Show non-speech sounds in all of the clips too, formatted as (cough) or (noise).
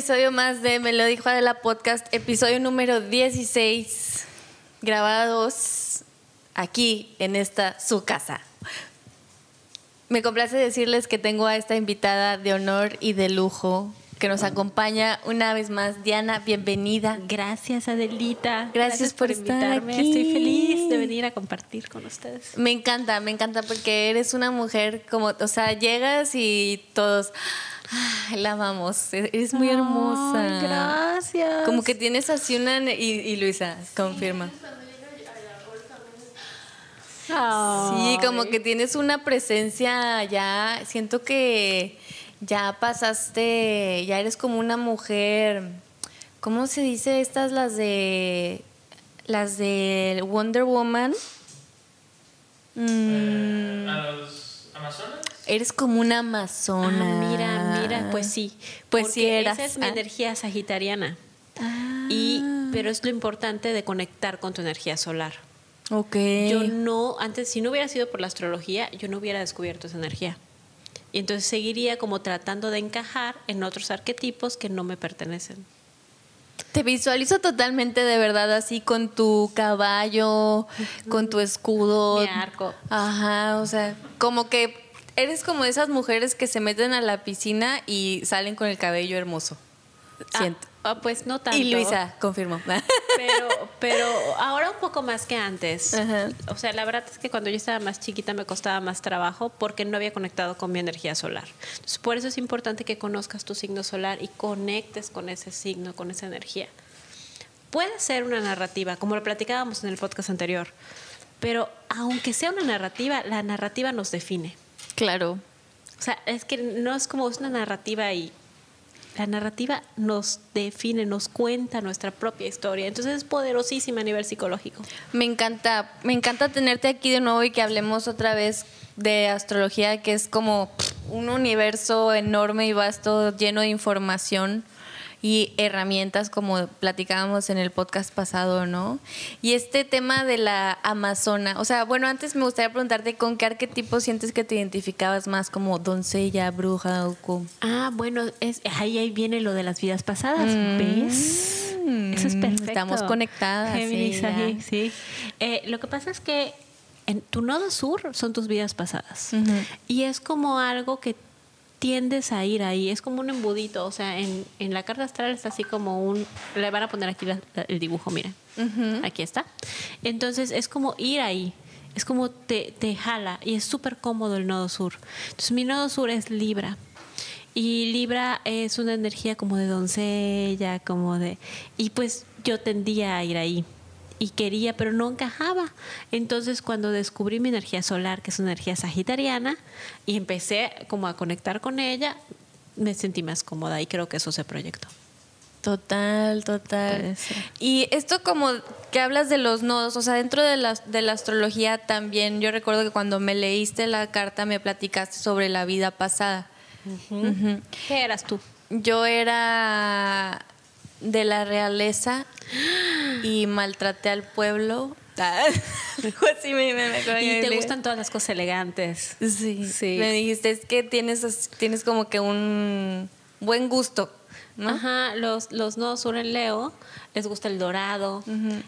Episodio más de Me lo dijo Adela Podcast, episodio número 16, grabados aquí en esta su casa. Me complace decirles que tengo a esta invitada de honor y de lujo que nos acompaña una vez más. Diana, bienvenida. Gracias, Adelita. Gracias, por, invitarme. Aquí. Estoy feliz de venir a compartir con ustedes. Me encanta, me encanta porque eres una mujer como, o sea, llegas y todos la amamos, eres muy hermosa. gracias. Como que tienes así una... Y, Luisa, confirma. Sí, como que tienes una presencia ya, siento que ya pasaste, ya eres como una mujer, ¿cómo se dice estas las de las de Wonder Woman? Mm. ¿A los Amazonas? Eres como una amazona. Ah, mira, mira, pues sí. Pues sí eras. Esa es mi ah. energía sagitariana. Y, pero es lo importante de conectar con tu energía solar. Ok. Yo no, antes, si no hubiera sido por la astrología, yo no hubiera descubierto esa energía. Y entonces seguiría como tratando de encajar en otros arquetipos que no me pertenecen. Te visualizo totalmente de verdad así con tu caballo, con tu escudo. Mi arco. Ajá, o sea, como que eres como esas mujeres que se meten a la piscina y salen con el cabello hermoso. Ah, Siento. Ah, pues no tanto. Y Luisa, confirmo. (laughs) Pero, pero ahora un poco más que antes. O sea, la verdad es que cuando yo estaba más chiquita me costaba más trabajo porque no había conectado con mi energía solar. Entonces, por eso es importante que conozcas tu signo solar y conectes con ese signo, con esa energía. Puede ser una narrativa, como lo platicábamos en el podcast anterior, pero aunque sea una narrativa, la narrativa nos define. Claro. O sea, es que no es como una narrativa y la narrativa nos define, nos cuenta nuestra propia historia. Entonces es poderosísima a nivel psicológico. Me encanta, me encanta tenerte aquí de nuevo y que hablemos otra vez de astrología, que es como un universo enorme y vasto, lleno de información y herramientas como platicábamos en el podcast pasado, ¿no? Y este tema de la amazona, o sea, bueno, antes me gustaría preguntarte con qué arquetipo sientes que te identificabas más como doncella, bruja o como... Ah, bueno, es, ahí, ahí viene lo de las vidas pasadas, mm. ¿ves? Eso es perfecto. Estamos conectadas. sí, sí. Eh, lo que pasa es que en tu nodo sur son tus vidas pasadas. Y es como algo que tiendes a ir ahí. Es como un embudito. O sea, en, en la carta astral está así como un. Le van a poner aquí el dibujo, miren. Aquí está. Entonces es como ir ahí. Es como te, te jala y es súper cómodo el nodo sur. Entonces mi nodo sur es Libra. Y Libra es una energía como de doncella, como de... Y pues yo tendía a ir ahí y quería, pero no encajaba. Entonces cuando descubrí mi energía solar, que es una energía sagitariana, y empecé como a conectar con ella, me sentí más cómoda y creo que eso se proyectó. Total, total. Y esto como que hablas de los nodos, o sea, dentro de la, de la astrología también, yo recuerdo que cuando me leíste la carta me platicaste sobre la vida pasada. ¿Qué eras tú? Yo era de la realeza y maltraté al pueblo. (laughs) y te gustan todas las cosas elegantes. Sí, sí. Me dijiste, es que tienes, tienes como que un buen gusto. ¿No? Ajá, los, los nodos sur en Leo les gusta el dorado,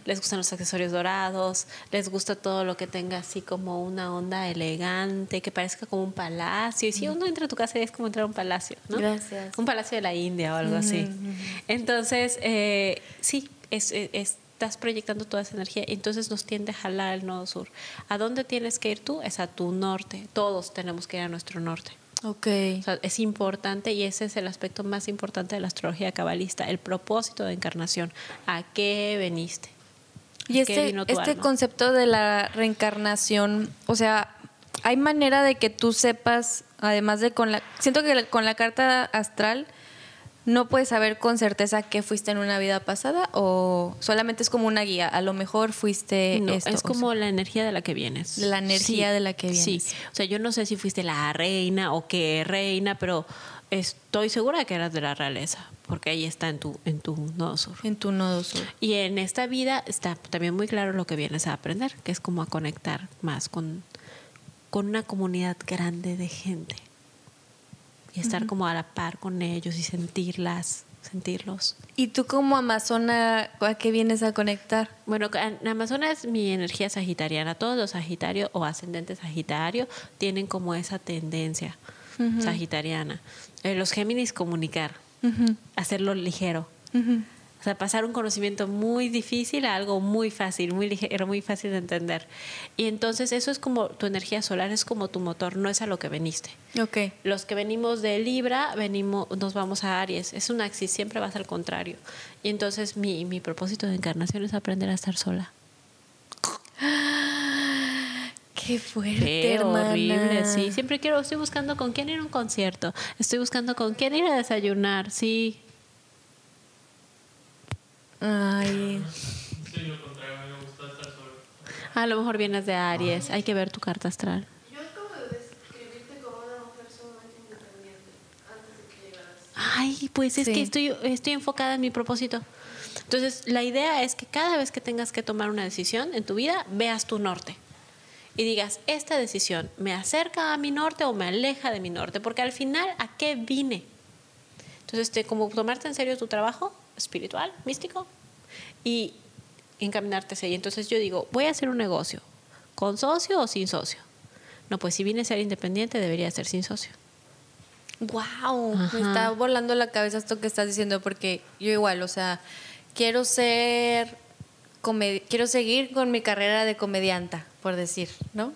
les gustan los accesorios dorados, les gusta todo lo que tenga así como una onda elegante, que parezca como un palacio. Y si uno entra a tu casa es como entrar a un palacio, ¿no? Gracias. Un palacio de la India o algo así. Entonces, eh, sí, es, estás proyectando toda esa energía, entonces nos tiende a jalar el nodo sur. ¿A dónde tienes que ir tú? Es a tu norte. Todos tenemos que ir a nuestro norte. Ok. es importante y ese es el aspecto más importante de la astrología cabalista, el propósito de encarnación. ¿A qué veniste? Y este, este concepto de la reencarnación, o sea, ¿hay manera de que tú sepas, además de con la... Siento que con la carta astral no puedes saber con certeza que fuiste en una vida pasada o solamente es como una guía. A lo mejor fuiste no, Es como la energía de la que vienes. La energía de la que vienes. Sí. O sea, yo no sé si fuiste la reina o qué reina, pero estoy segura de que eras de la realeza, porque ahí está en tu, en tu nodo sur. En tu nodo sur. Y en esta vida está también muy claro lo que vienes a aprender, que es como a conectar más con, con una comunidad grande de gente y estar como a la par con ellos y sentirlas, sentirlos. ¿Y tú como amazona, a qué vienes a conectar? Bueno, en Amazona es mi energía sagitariana. Todos los sagitarios o ascendentes sagitario tienen como esa tendencia sagitariana. Eh, los Géminis comunicar, hacerlo ligero. O sea, pasar un conocimiento muy difícil a algo muy fácil, muy ligero, muy fácil de entender. Y entonces eso es como tu energía solar, es como tu motor, no es a lo que veniste. Ok. Los que venimos de Libra, venimos, nos vamos a Aries. Es un axis, siempre vas al contrario. Y entonces mi, mi propósito de encarnación es aprender a estar sola. (gasps) Qué fuerte, Qué hermana. horrible, sí. Siempre quiero, estoy buscando con quién ir a un concierto. Estoy buscando con quién ir a desayunar, sí. Ay, Sí, lo contrario, me gusta estar solo. A lo mejor vienes de Aries. Hay que ver tu carta astral. Yo acabo de describirte como una mujer sumamente independiente antes de que llegaras. Ay, pues es Sí. que estoy, estoy enfocada en mi propósito. Entonces, la idea es que cada vez que tengas que tomar una decisión en tu vida, veas tu norte. Y digas, esta decisión me acerca a mi norte o me aleja de mi norte, porque al final, ¿a qué vine? Entonces, este, como tomarte en serio tu trabajo espiritual, místico, y encaminarte hacia ahí. Entonces yo digo, voy a hacer un negocio, ¿con socio o sin socio? No, pues si vine a ser independiente, debería ser sin socio. wow, me está volando la cabeza esto que estás diciendo porque yo igual, o sea, quiero ser quiero seguir con mi carrera de comedianta, por decir, ¿no?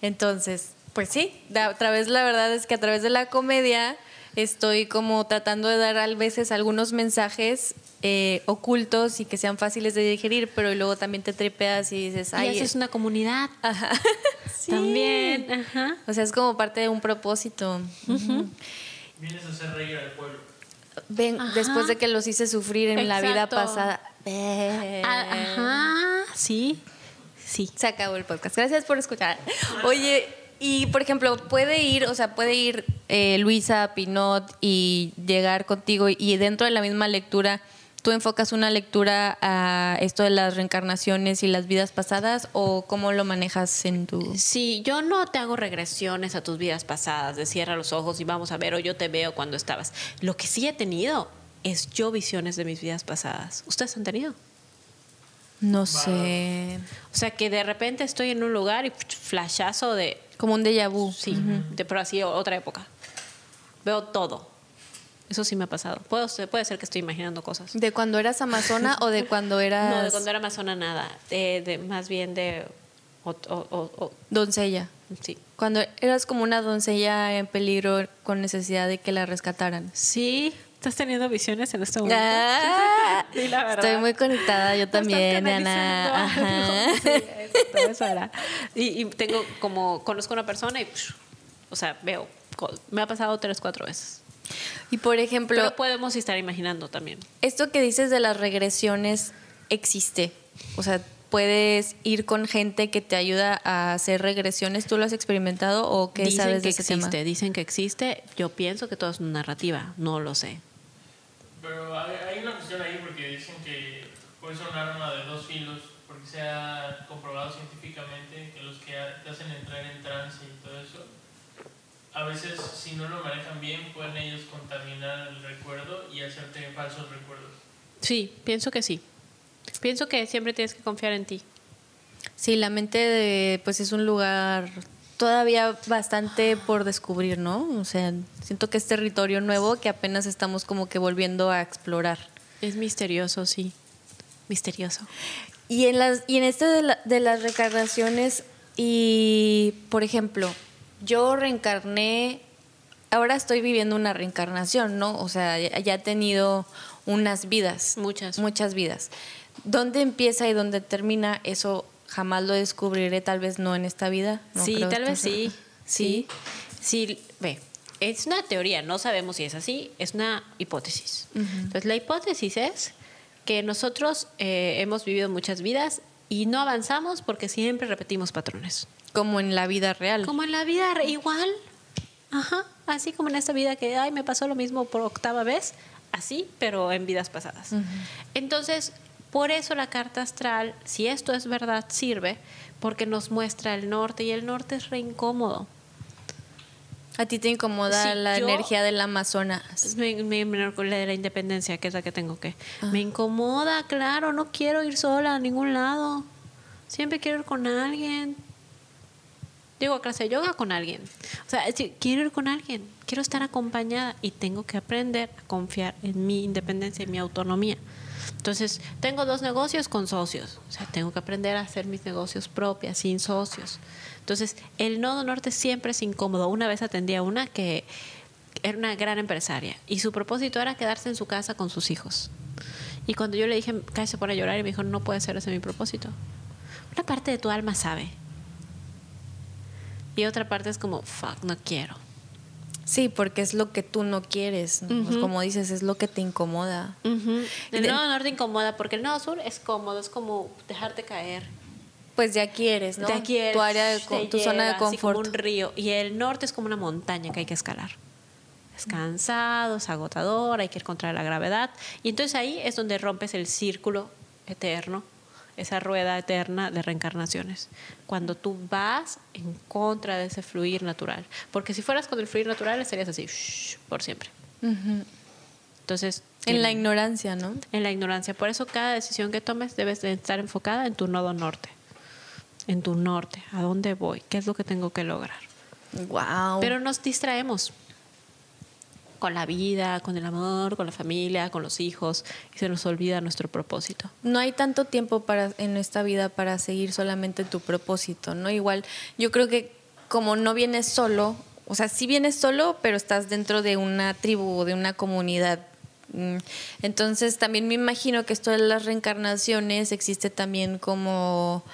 Entonces, pues sí, a través la verdad es que a través de la comedia estoy como tratando de dar a veces algunos mensajes eh, ocultos y que sean fáciles de digerir, pero luego también te tripeas y dices, Y ay, haces una comunidad ajá. (laughs) Sí. también. Ajá. O sea, es como parte de un propósito. Vienes a hacer reír al pueblo. Ven, Ajá. después de que los hice sufrir en la vida pasada. Ajá, sí, sí. Se acabó el podcast. Gracias por escuchar. Oye, y por ejemplo, puede ir, o sea, puede ir eh, Luisa Pinot y llegar contigo y dentro de la misma lectura, tú enfocas una lectura a esto de las reencarnaciones y las vidas pasadas o cómo lo manejas en tu... Sí, yo no te hago regresiones a tus vidas pasadas, de cierra los ojos y vamos a ver, o yo te veo cuando estabas. Lo que sí he tenido es yo visiones de mis vidas pasadas. ¿Ustedes han tenido? No sé, O sea, que de repente estoy en un lugar y flashazo de, como un déjà vu. sí, de, pero así otra época. Veo todo. Eso sí me ha pasado. Puedo, puede ser que estoy imaginando cosas. ¿De cuando eras amazona o de cuando eras No, de cuando era amazona nada. De, de- más bien de... o- o- o- o- doncella? sí. Cuando eras como una doncella en peligro con necesidad de que la rescataran. Sí. ¿Estás teniendo visiones en este momento? Ah, (laughs) Di la verdad. estoy muy conectada, yo también, Ana. canalizando Ajá. algo. (laughs) Sí, exacto, eso era. Y, y tengo como, conozco a una persona y, psh, o sea, veo, me ha pasado tres, cuatro veces. Y por ejemplo, Pero podemos estar imaginando también. esto que dices de las regresiones existe. O sea, puedes ir con gente que te ayuda a hacer regresiones. ¿Tú lo has experimentado o qué dicen sabes que de ese existe, tema? dicen que existe. Yo pienso que todo es una narrativa, no lo sé. Pero hay, hay una cuestión ahí porque dicen que puede ser un arma de dos filos, porque se ha comprobado científicamente que los que te hacen entrar en trance y todo eso, a veces si no lo manejan bien pueden ellos contaminar el recuerdo y hacerte falsos recuerdos. Sí, pienso que sí. Pienso que siempre tienes que confiar en ti. Sí, la mente de, pues es un lugar todavía bastante por descubrir, ¿no? O sea, siento que es territorio nuevo que apenas estamos como que volviendo a explorar. Es misterioso, sí. Misterioso. Y en las y en este de, la- de las reencarnaciones y por ejemplo, yo reencarné ahora estoy viviendo una reencarnación, ¿no? O sea, ya, ya he tenido unas vidas, Muchas. muchas vidas. ¿Dónde empieza y dónde termina? Eso jamás lo descubriré, tal vez no en esta vida. No sí, tal vez sí. Sí. Sí, ve. Es una teoría, no sabemos si es así, es una hipótesis. Entonces, la hipótesis es que nosotros eh, hemos vivido muchas vidas y no avanzamos porque siempre repetimos patrones. Como en la vida real. Como en la vida re- igual. Ajá. Así como en esta vida que, ay, me pasó lo mismo por octava vez. Así, pero en vidas pasadas. Entonces, por eso la carta astral, si esto es verdad, sirve porque nos muestra el norte y el norte es re incómodo. A ti te incomoda la yo- energía del Amazonas. Me, me, me- la de la independencia, que es la que tengo que. Me incomoda, claro, no quiero ir sola a ningún lado. Siempre quiero ir con alguien. Digo, a clase de yoga con alguien. O sea, quiero ir con alguien. Quiero estar acompañada y tengo que aprender a confiar en mi independencia y mi autonomía. Entonces, tengo dos negocios con socios. O sea, tengo que aprender a hacer mis negocios propias, sin socios. Entonces, el nodo norte siempre es incómodo. Una vez atendí a una que era una gran empresaria y su propósito era quedarse en su casa con sus hijos. Y cuando yo le dije, casi se pone a llorar y me dijo, no puede ser ese mi propósito. Una parte de tu alma sabe. Y otra parte es como, fuck, no quiero. Sí, porque es lo que tú no quieres. ¿no? Pues. Como dices, es lo que te incomoda. Y El de- nodo norte incomoda porque el nodo sur es cómodo, es como dejarte caer. Pues ya quieres, ¿no? Te quieres, tu área, de, tu zona de así como confort. un río. Y el norte es como una montaña que hay que escalar. Es cansado, es agotador, hay que ir contra la gravedad. Y entonces ahí es donde rompes el círculo eterno, esa rueda eterna de reencarnaciones. Cuando tú vas en contra de ese fluir natural. Porque si fueras con el fluir natural, estarías así, shh, por siempre. Entonces. En la ignorancia, ¿no? en la ignorancia. Por eso cada decisión que tomes debes de estar enfocada en tu nodo norte. En tu norte. ¿A dónde voy? ¿Qué es lo que tengo que lograr? Wow. Pero nos distraemos con la vida, con el amor, con la familia, con los hijos y se nos olvida nuestro propósito. no hay tanto tiempo para en esta vida para seguir solamente tu propósito, ¿no? Igual, yo creo que como no vienes solo, o sea, sí vienes solo, pero estás dentro de una tribu o de una comunidad. Mm, Entonces, también me imagino que esto de las reencarnaciones existe también como,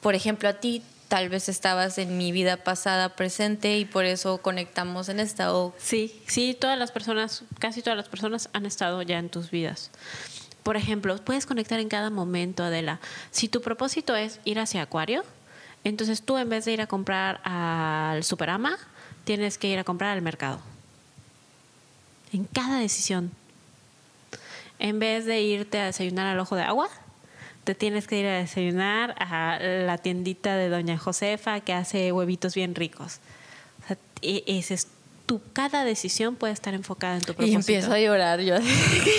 por ejemplo, a ti tal vez estabas en mi vida pasada presente y por eso conectamos en esta o Sí, sí, todas las personas, casi todas las personas han estado ya en tus vidas. Por ejemplo, puedes conectar en cada momento, Adela. Si tu propósito es ir hacia Acuario, entonces tú en vez de ir a comprar al Superama, tienes que ir a comprar al mercado. En cada decisión. En vez de irte a desayunar al ojo de agua, te tienes que ir a desayunar a la tiendita de Doña Josefa que hace huevitos bien ricos. O sea, e- ese es tu, cada decisión puede estar enfocada en tu propósito. y empiezo a llorar yo así, (laughs) qué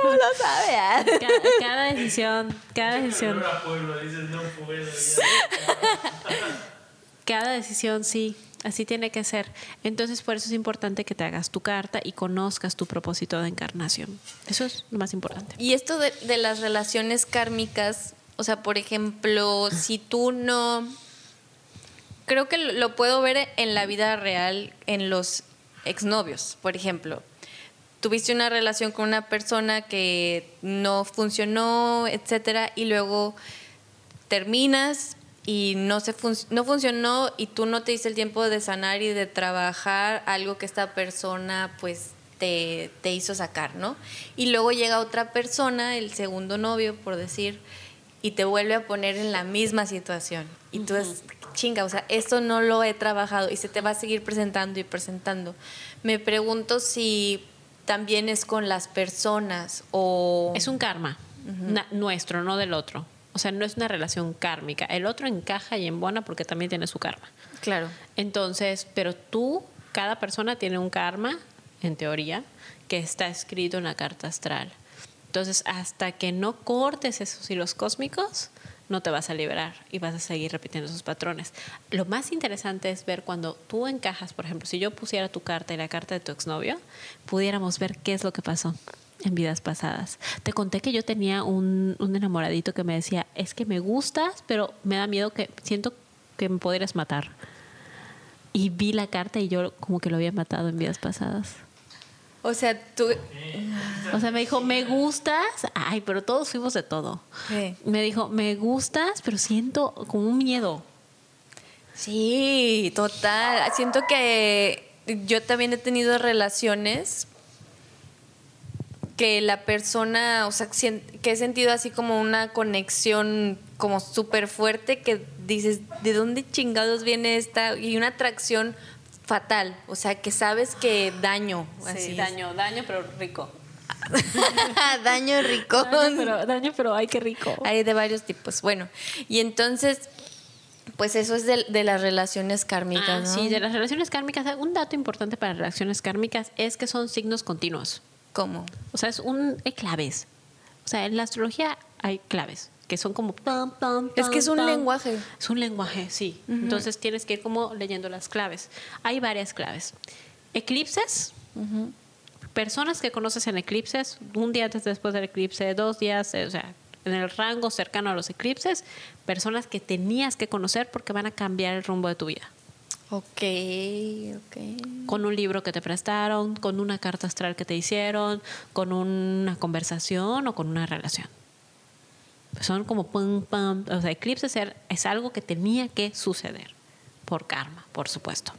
¿cómo lo sabe? Cada, cada decisión, cada decisión, Olor a pueblo, dices, no puedo. ya. (laughs) cada decisión, sí, así tiene que ser. Entonces, por eso es importante que te hagas tu carta y conozcas tu propósito de encarnación. Eso es lo más importante. Y esto de, de las relaciones kármicas, o sea, por ejemplo, si tú no... Creo que lo puedo ver en la vida real, en los exnovios, por ejemplo. Tuviste una relación con una persona que no funcionó, etcétera, y luego terminas y no se fun- no funcionó y tú no te diste el tiempo de sanar y de trabajar algo que esta persona pues te, te hizo sacar, ¿no? Y luego llega otra persona, el segundo novio, por decir, y te vuelve a poner en la misma situación. Y tú es, chinga, o sea, esto no lo he trabajado y se te va a seguir presentando y presentando. Me pregunto si también es con las personas o... Es un karma nuestro, no del otro. O sea, no es una relación kármica. El otro encaja y embona porque también tiene su karma. Claro. Entonces, pero tú, cada persona tiene un karma, en teoría, que está escrito en la carta astral. Entonces, hasta que no cortes esos hilos cósmicos, no te vas a liberar y vas a seguir repitiendo esos patrones. Lo más interesante es ver cuando tú encajas, por ejemplo, si yo pusiera tu carta y la carta de tu exnovio, pudiéramos ver qué es lo que pasó en vidas pasadas. Te conté que yo tenía un, un enamoradito que me decía, es que me gustas, pero me da miedo que siento que me podrías matar. Y vi la carta y yo como que lo había matado en vidas pasadas. O sea, tú... O sea, me dijo, me gustas. Ay, pero todos fuimos de todo. Sí. Me dijo, me gustas, pero siento como un miedo. Sí, total. Siento que yo también he tenido relaciones que la persona, o sea, que he sentido así como una conexión como súper fuerte que dices, ¿de dónde chingados viene esta? Y una atracción fatal, o sea, que sabes que daño. así es. daño, daño, pero rico. (laughs) daño rico. daño, pero ay, qué rico. Hay de varios tipos. Bueno, y entonces Pues eso es de, de las relaciones kármicas, Ah, ¿no? Sí, de las relaciones kármicas. Un dato importante para las relaciones kármicas es que son signos continuos. ¿Cómo? O sea, es un, hay claves. O sea, en la astrología hay claves que son como pam, pam, Es que es un pam. lenguaje. Es un lenguaje, sí. Entonces tienes que ir como leyendo las claves. Hay varias claves. Eclipses. Personas que conoces en eclipses, un día antes después del eclipse, dos días, eh, o sea, en el rango cercano a los eclipses, personas que tenías que conocer porque van a cambiar el rumbo de tu vida. Ok, ok. Con un libro que te prestaron, con una carta astral que te hicieron, con una conversación o con una relación. Son como pum, pam. O sea, eclipses er- es algo que tenía que suceder por karma, por supuesto.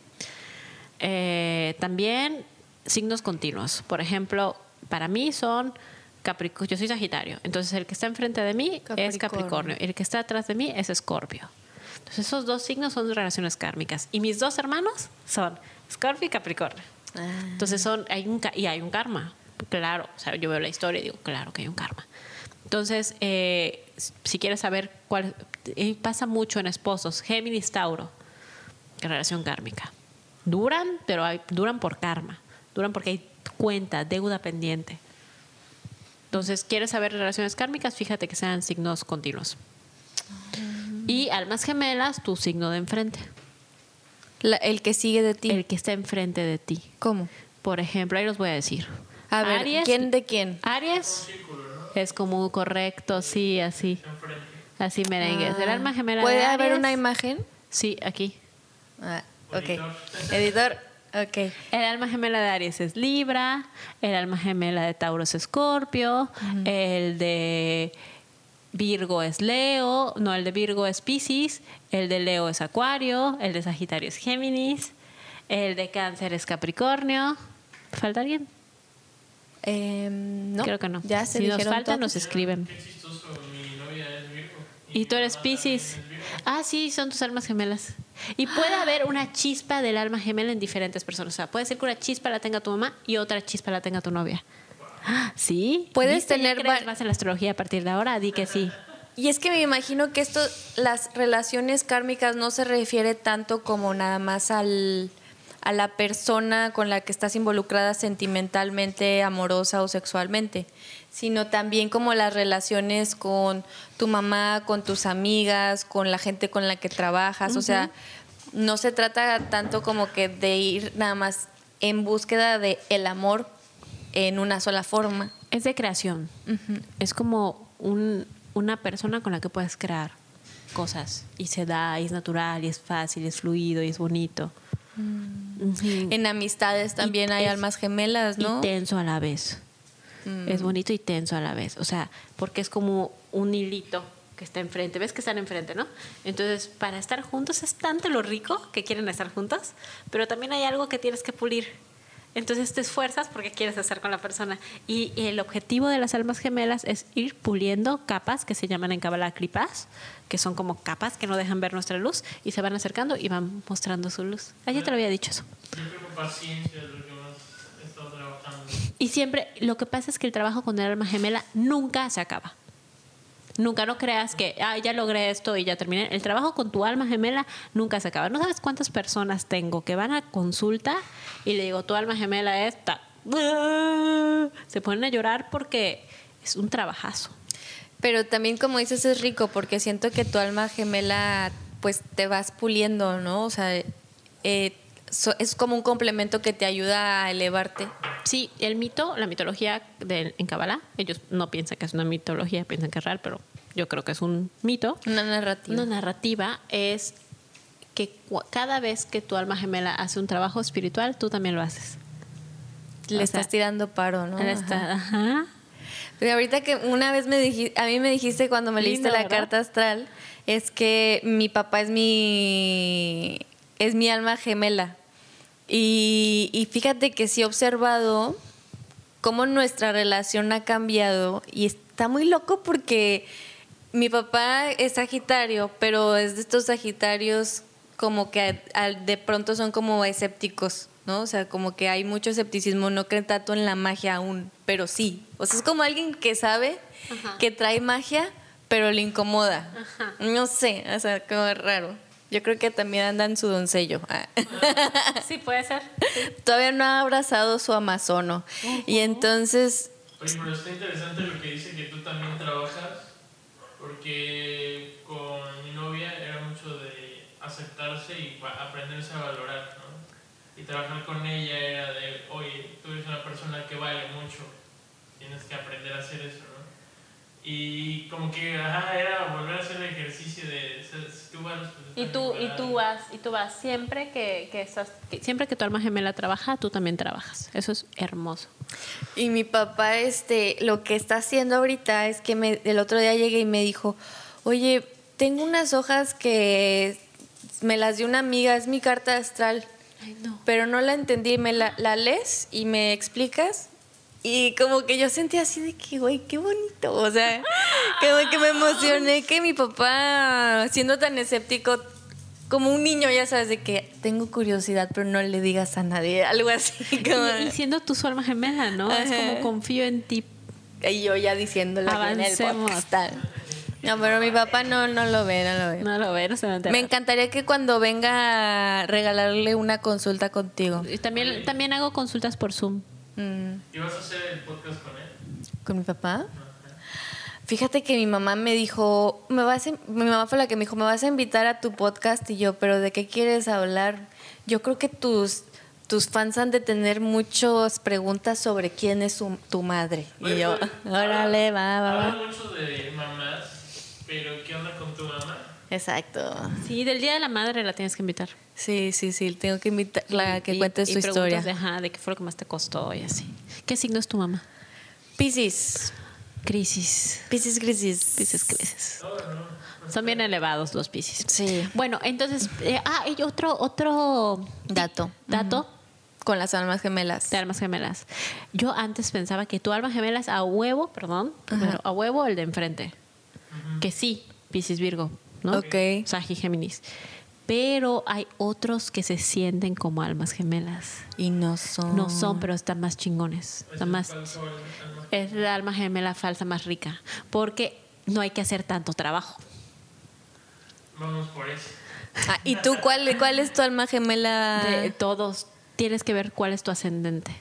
Eh, también signos continuos. Por ejemplo, para mí son Capricornio. Yo soy Sagitario. Entonces, el que está enfrente de mí es Capricornio. Capricornio. El que está atrás de mí es Escorpio. Entonces, esos dos signos son relaciones kármicas. Y mis dos hermanos son Escorpio y Capricornio. Ah. Entonces son, hay un, y hay un karma. Claro, o sea, yo veo la historia y digo, claro que hay un karma. Entonces, eh, si quieres saber cuál, eh, pasa mucho en esposos, Géminis, Tauro, relación kármica. Duran, pero hay- duran por karma. Duran porque hay cuenta, deuda pendiente. Entonces, ¿quieres saber relaciones kármicas? Fíjate que sean signos continuos. Y almas gemelas, tu signo de enfrente. La- el que sigue de ti. El que está enfrente de ti. ¿Cómo? Por ejemplo, ahí los voy a decir. A ver, Aries- ¿quién de quién? Aries es como correcto, sí, así. Así merengues. El Ah. alma gemela ¿Puede de haber una imagen? Sí, aquí. Ah, ok. Editor. Editor, ok. El alma gemela de Aries es Libra, el alma gemela de Tauro es Escorpio, el de Virgo es Leo, no, el de Virgo es Piscis, el de Leo es Acuario, el de Sagitario es Géminis, el de Cáncer es Capricornio. ¿Falta alguien? Em, no. Creo que no. Ya se si nos falta, todos. nos escriben. Qué chistoso, mi novia es Virgo. Y tú eres mi mamá Piscis. también es Virgo. Ah, sí, son tus almas gemelas. Y puede haber una chispa del alma gemela en diferentes personas. O sea, puede ser que una chispa la tenga tu mamá y otra chispa la tenga tu novia. Ah, ¿Sí? Puedes ¿Viste? ¿Ya tener crees más en la astrología a partir de ahora? Di que sí. Y es que me imagino que esto, las relaciones kármicas no se refiere tanto como nada más al, a la persona con la que estás involucrada sentimentalmente, amorosa o sexualmente, sino también como las relaciones con tu mamá, con tus amigas, con la gente con la que trabajas. O sea, no se trata tanto como que de ir nada más en búsqueda de el amor en una sola forma. Es de creación. Es como un- una persona con la que puedes crear cosas. Y se da, y es natural, y es fácil, y es fluido, y es bonito. Ujú. En amistades también hay es- almas gemelas, ¿no? Y tenso a la vez. Es bonito y tenso a la vez. O sea, porque es como un hilito que está enfrente. ¿Ves que están enfrente, no? Entonces, para estar juntos es tanto lo rico que quieren estar juntos, pero también hay algo que tienes que pulir. Entonces te esfuerzas porque quieres estar con la persona. Y el objetivo de las almas gemelas es ir puliendo capas que se llaman en Kabbalah klipas, que son como capas que no dejan ver nuestra luz y se van acercando y van mostrando su luz. Ayer te lo había dicho eso. Paciencia es lo que más he estado trabajando. Y siempre, lo que pasa es que el trabajo con el alma gemela nunca se acaba. Nunca, no creas que, ah, ya logré esto y ya terminé. El trabajo con tu alma gemela nunca se acaba. No sabes cuántas personas tengo que van a consulta y le digo, tu alma gemela es ta- Se ponen a llorar porque es un trabajazo. Pero también, como dices, es rico porque siento que tu alma gemela, pues te vas puliendo, ¿no? O sea, eh, so- es como un complemento que te ayuda a elevarte. Sí, el mito, la mitología de, en Kabbalah, ellos no piensan que es una mitología, piensan que es real, pero yo creo que es un mito. Una narrativa. Una narrativa es que cada vez que tu alma gemela hace un trabajo espiritual, tú también lo haces. Le o estás sea, tirando paro, ¿no? Ajá. está, ajá. Pero ahorita que una vez me dijiste, a mí me dijiste cuando me leíste la ¿verdad? carta astral, es que mi papá es mi, es mi alma gemela. Y, y fíjate que sí he observado cómo nuestra relación ha cambiado y está muy loco porque mi papá es Sagitario, pero es de estos Sagitarios como que de pronto son como escépticos, ¿no? O sea, como que hay mucho escepticismo, no creen tanto en la magia aún, pero sí. O sea, es como alguien que sabe que trae magia, pero le incomoda. No sé, o sea, como raro. Yo creo que también anda en su doncello. Ah. (laughs) Sí, puede ser. (laughs) Todavía no ha abrazado su amazono. Y entonces, Oye, pero está interesante lo que dice que tú también trabajas, porque con mi novia era mucho de aceptarse y aprenderse a valorar, ¿no? Y trabajar con ella era de, oye, tú eres una persona que vale mucho, tienes que aprender a hacer eso, ¿no? Y como que, ajá, era volver a hacer el ejercicio de, si si tú vales, pues Y tú, y tú vas, y tú vas. Siempre que, que estás, que- siempre que tu alma gemela trabaja, tú también trabajas. Eso es hermoso. Y mi papá, este, lo que está haciendo ahorita es que me, el otro día llegué y me dijo, oye, tengo unas hojas que me las dio una amiga, es mi carta astral, Ay, no. pero no la entendí, me la, la lees y me explicas. Y como que yo sentí así de que, güey, qué bonito. O sea, como que me emocioné que mi papá, siendo tan escéptico, como un niño, ya sabes, de que tengo curiosidad, pero no le digas a nadie, algo así. Como, Y, y siendo tú su alma gemela, ¿no? Es Ajá. como confío en ti. Y yo ya diciéndolo aquí en el podcast. tal. No, pero mi papá no, no lo ve, no lo ve. No lo ve, no se enterar. Me encantaría que cuando venga a regalarle una consulta contigo. Y también, también hago consultas por Zoom. Mm, ¿Y vas a hacer el podcast con él? ¿Con mi papá? Fíjate que mi mamá me dijo, me vas a- mi mamá fue la que me dijo, me vas a invitar a tu podcast y yo, pero ¿de qué quieres hablar? Yo creo que tus, tus fans han de tener muchas preguntas sobre quién es su- tu madre. Y yo, órale, va, va, va. Hablan mucho de mamás, pero ¿qué onda con tu mamá? Exacto. Sí, del Día de la Madre la tienes que invitar. Sí, sí, sí, tengo que invitarla a que Y- cuente y su historia. De, ajá, de qué fue lo que más te costó y así. ¿Qué signo es tu mamá? Piscis. Crisis. Piscis, crisis. Piscis, crisis. Son bien elevados los Piscis. Sí. Bueno, entonces, eh, ah, y otro, otro Dato. dato Con las almas gemelas. de almas gemelas. Yo antes pensaba que tu alma gemela es a huevo, perdón, pero a huevo el de enfrente. Que sí, Piscis Virgo, ¿no? Ok. Sagi Géminis. Pero hay otros que se sienten como almas gemelas. Y no son. No son, pero están más chingones. Es Están más, falso alma. es la alma gemela falsa más rica. Porque no hay que hacer tanto trabajo. Vamos por eso. Ah, ¿Y tú cuál, cuál es tu alma gemela? De todos, tienes que ver cuál es tu ascendente.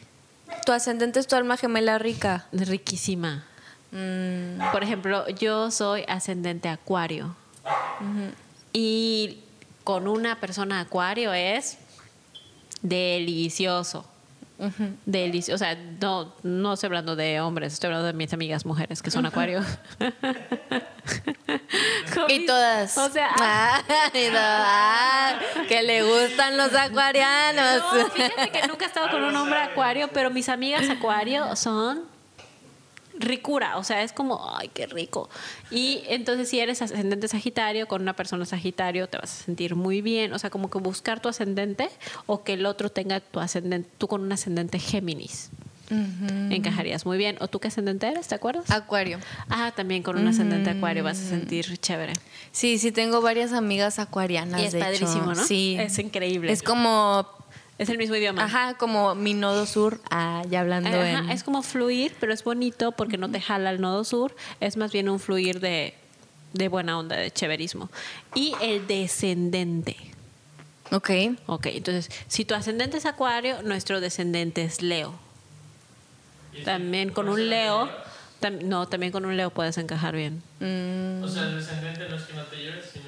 Tu ascendente es tu alma gemela rica. Riquísima. Mm, Por ejemplo, yo soy ascendente acuario. Y con una persona acuario es delicioso. ujú. Delicioso. O sea, no, no estoy hablando de hombres, estoy hablando de mis amigas mujeres que son acuario. (laughs) Y todas. O sea, (laughs) ah, que le gustan los acuarianos. No, fíjate que nunca he estado con un hombre acuario, pero mis amigas acuario son ricura, o sea, es como, ay, qué rico. Y entonces si eres ascendente sagitario con una persona sagitario, te vas a sentir muy bien, o sea, como que buscar tu ascendente o que el otro tenga tu ascendente, tú con un ascendente Géminis. Encajarías muy bien. ¿O tú qué ascendente eres? ¿Te acuerdas? Acuario. Ah, también con un ascendente acuario vas a sentir chévere. Sí, sí, tengo varias amigas acuarianas. Y es de padrísimo, hecho. ¿no? Sí. Es increíble. Es como. Es el mismo idioma. Ajá, como mi nodo sur. Ah, ya hablando Ajá, en. Es como fluir, pero es bonito porque no te jala el nodo sur. Es más bien un fluir de, de buena onda, de chéverismo. Y el descendente. Ok. Ok, entonces, si tu ascendente es Acuario, nuestro descendente es Leo. También con un Leo, tam- no, también con un Leo puedes encajar bien. Mm, O sea, el descendente no es que no te llores, sino.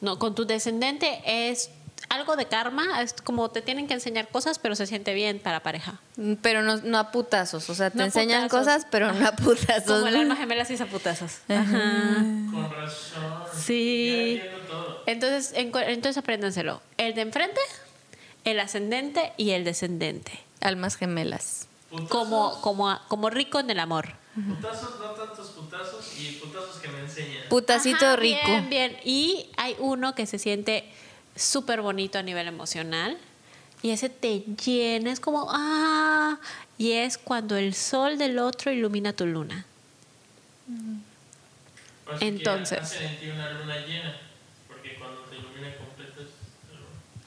No, con tu descendente es algo de karma, es como te tienen que enseñar cosas, pero se siente bien para pareja. pero no, no a putazos. O sea, te No a enseñan putazos. cosas, pero no a putazos. Como el alma gemela y zaputazos. Ajá. Con razón. Sí. Todo. Entonces, en entonces apréndanselo. El de enfrente, el ascendente y el descendente. Almas gemelas. Putazos, Como, como, como rico en el amor. Putazos, no tantos putazos y putazos que me enseñan. Putacito Ajá, rico. Bien, bien. Y hay uno que se siente súper bonito a nivel emocional. Y ese te llena, es como, ah, y es cuando el sol del otro ilumina tu luna. Entonces. Hacen en ti una luna llena. Porque cuando te ilumina completo es.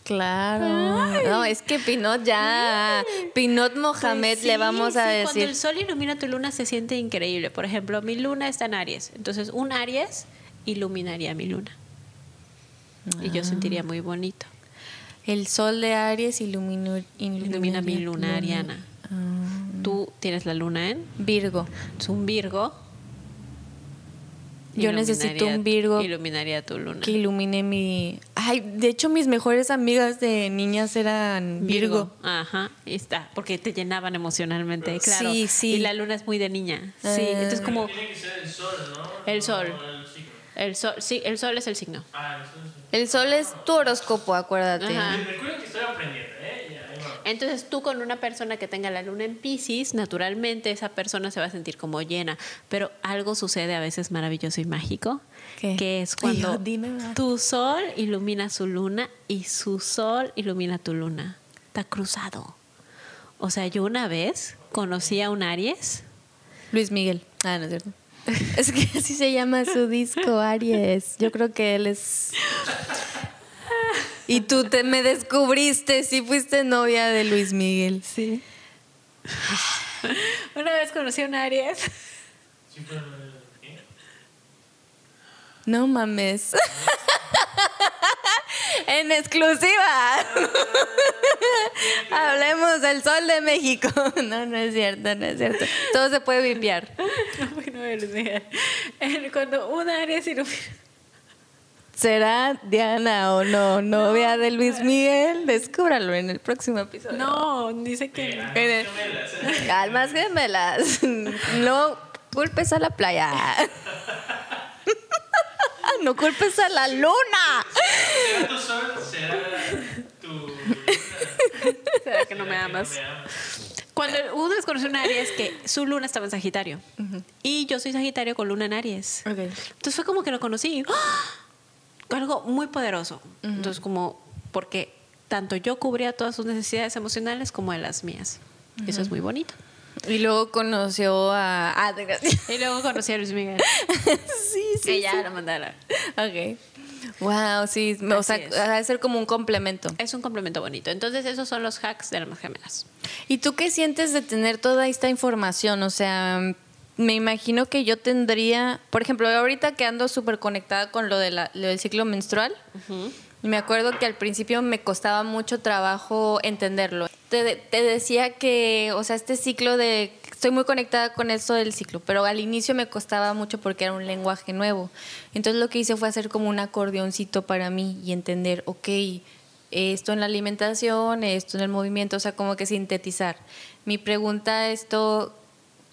Claro. No, es que Pinot ya. Pinot Mohamed Pues le sí, vamos a sí, decir. Cuando el sol ilumina tu luna se siente increíble. Por ejemplo, mi luna está en Aries. Entonces, un Aries iluminaría mi luna. Y yo sentiría muy bonito. El sol de Aries ilumino- Ilumina mi luna ariana. Ah, Tú tienes la luna en Virgo. es un Virgo. Yo necesito un Virgo Iluminaría tu luna. que ilumine mi... Ay, de hecho mis mejores amigas de niñas eran Virgo. Ajá, ahí está, porque te llenaban emocionalmente, claro. Sí, sí. Y la luna es muy de niña. Sí, Eh. entonces como Tiene que ser el sol, ¿no? El No sol. el ciclo. El sol, sí, el sol es el signo. Ah, el sol sí. El sol es tu horóscopo, acuérdate. Ajá. Recuerden que estoy aprendiendo, ¿eh? Ya. Entonces tú con una persona que tenga la luna en Pisces, naturalmente esa persona se va a sentir como llena, pero algo sucede a veces maravilloso y mágico, ¿Qué? que es cuando dime tu sol ilumina su luna y su sol ilumina tu luna. Está cruzado. O sea, yo una vez conocí a un Aries. Luis Miguel. Ah, no es cierto. (laughs) Es que así se llama su disco, Aries. Yo creo que él es... Y tú te me descubriste, sí fuiste novia de Luis Miguel. Sí. una vez conocí a un Aries. No mames. (laughs) en exclusiva. (laughs) Hablemos del sol de México. No, no es cierto, no es cierto. Todo se puede vipiar. Miguel. El- Cuando un Aries ilumina. ¿Será Diana o no novia de Luis Miguel? Descúbralo en el próximo episodio. No, dice que. Ah, Mire. gemelas, ¿eh? Almas gemelas. No culpes a la playa. No culpes a la luna. Será tu sol, será tu luna. ¿Será que no me Será amas? Cuando uno desconoce un Aries que su luna estaba en Sagitario. Y yo soy Sagitario con luna en Aries. Entonces fue como que lo conocí. ¡Ah! Algo muy poderoso. Entonces, como, porque tanto yo cubría todas sus necesidades emocionales como él las mías. Y Eso es muy bonito. Y luego conoció a. Ah, de gracias. Y luego conocí a Luis Miguel. (laughs) Sí, sí. y ya sí. a la- Ok. Wow, sí. O sea, Así es. ha de ser como un complemento. Es un complemento bonito. Entonces, esos son los hacks de almas gemelas. ¿Y tú qué sientes de tener toda esta información? O sea, me imagino que yo tendría, por ejemplo, ahorita que ando súper conectada con lo, de la- lo del ciclo menstrual, me acuerdo que al principio me costaba mucho trabajo entenderlo. Te, te decía que, o sea, este ciclo de... Estoy muy conectada con esto del ciclo, pero al inicio me costaba mucho porque era un lenguaje nuevo. Entonces lo que hice fue hacer como un acordeoncito para mí y entender, ok, esto en la alimentación, esto en el movimiento, o sea, como que sintetizar. Mi pregunta, esto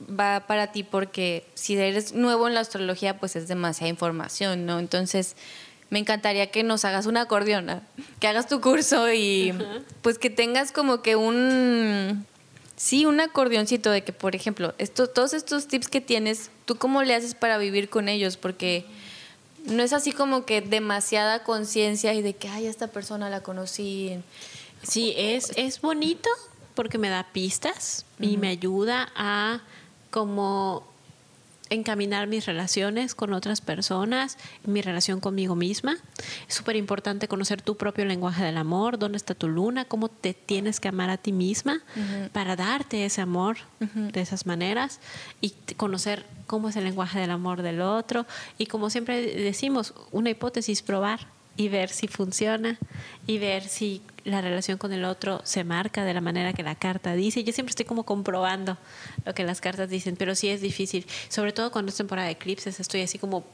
va para ti porque si eres nuevo en la astrología, pues es demasiada información, ¿no? Entonces, me encantaría que nos hagas un acordeón, ¿ah? que hagas tu curso y pues que tengas como que un... Sí, un acordeoncito de que, por ejemplo, esto, todos estos tips que tienes, ¿tú cómo le haces para vivir con ellos? Porque no es así como que demasiada conciencia y de que, ay, esta persona la conocí. Sí, es, es bonito porque me da pistas y me ayuda a como encaminar mis relaciones con otras personas, mi relación conmigo misma. Es súper importante conocer tu propio lenguaje del amor, dónde está tu luna, cómo te tienes que amar a ti misma para darte ese amor de esas maneras y conocer cómo es el lenguaje del amor del otro. Y como siempre decimos, una hipótesis, probar y ver si funciona y ver si la relación con el otro se marca de la manera que la carta dice. Yo siempre estoy como comprobando lo que las cartas dicen, pero sí es difícil, sobre todo cuando es temporada de eclipses, estoy así como